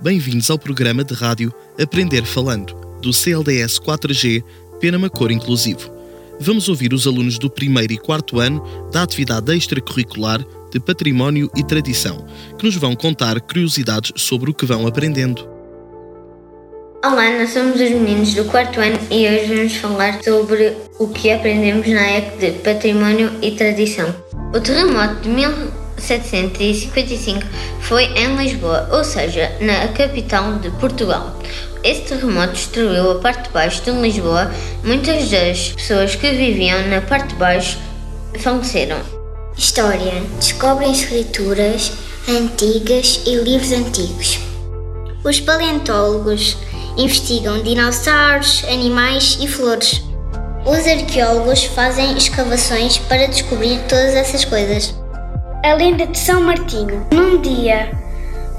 Bem-vindos ao programa de rádio Aprender Falando, do CLDS 4G Pena Cor Inclusivo. Vamos ouvir os alunos do primeiro e quarto ano da atividade extracurricular de Património e Tradição, que nos vão contar curiosidades sobre o que vão aprendendo. Olá, nós somos os meninos do quarto ano e hoje vamos falar sobre o que aprendemos na EC de Património e Tradição. O terremoto de 1755 foi em Lisboa, ou seja, na capital de Portugal. Esse terremoto destruiu a parte de baixo de Lisboa. Muitas das pessoas que viviam na parte de baixo faleceram. História: descobrem escrituras antigas e livros antigos. Os paleontólogos investigam dinossauros, animais e flores. Os arqueólogos fazem escavações para descobrir todas essas coisas. A lenda de São Martinho. Num dia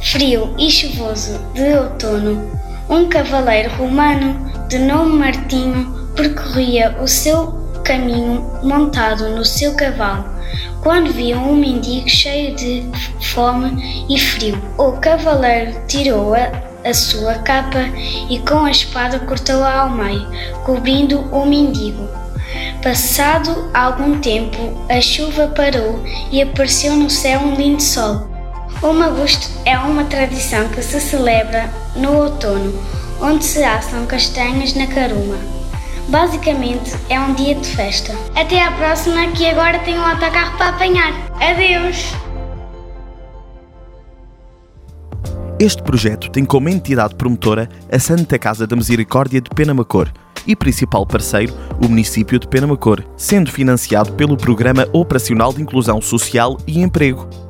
frio e chuvoso de outono, um cavaleiro romano de nome Martinho percorria o seu caminho montado no seu cavalo, quando viu um mendigo cheio de fome e frio. O cavaleiro tirou-a a sua capa e com a espada cortou-a ao meio, cobrindo o mendigo. Passado algum tempo, a chuva parou e apareceu no céu um lindo sol. O magusto é uma tradição que se celebra no outono, onde se assam castanhas na caruma. Basicamente, é um dia de festa. Até à próxima, que agora tenho um autocarro para apanhar. Adeus! Este projeto tem como entidade promotora a Santa Casa da Misericórdia de Penamacor e principal parceiro o município de Penamacor, sendo financiado pelo Programa Operacional de Inclusão Social e Emprego.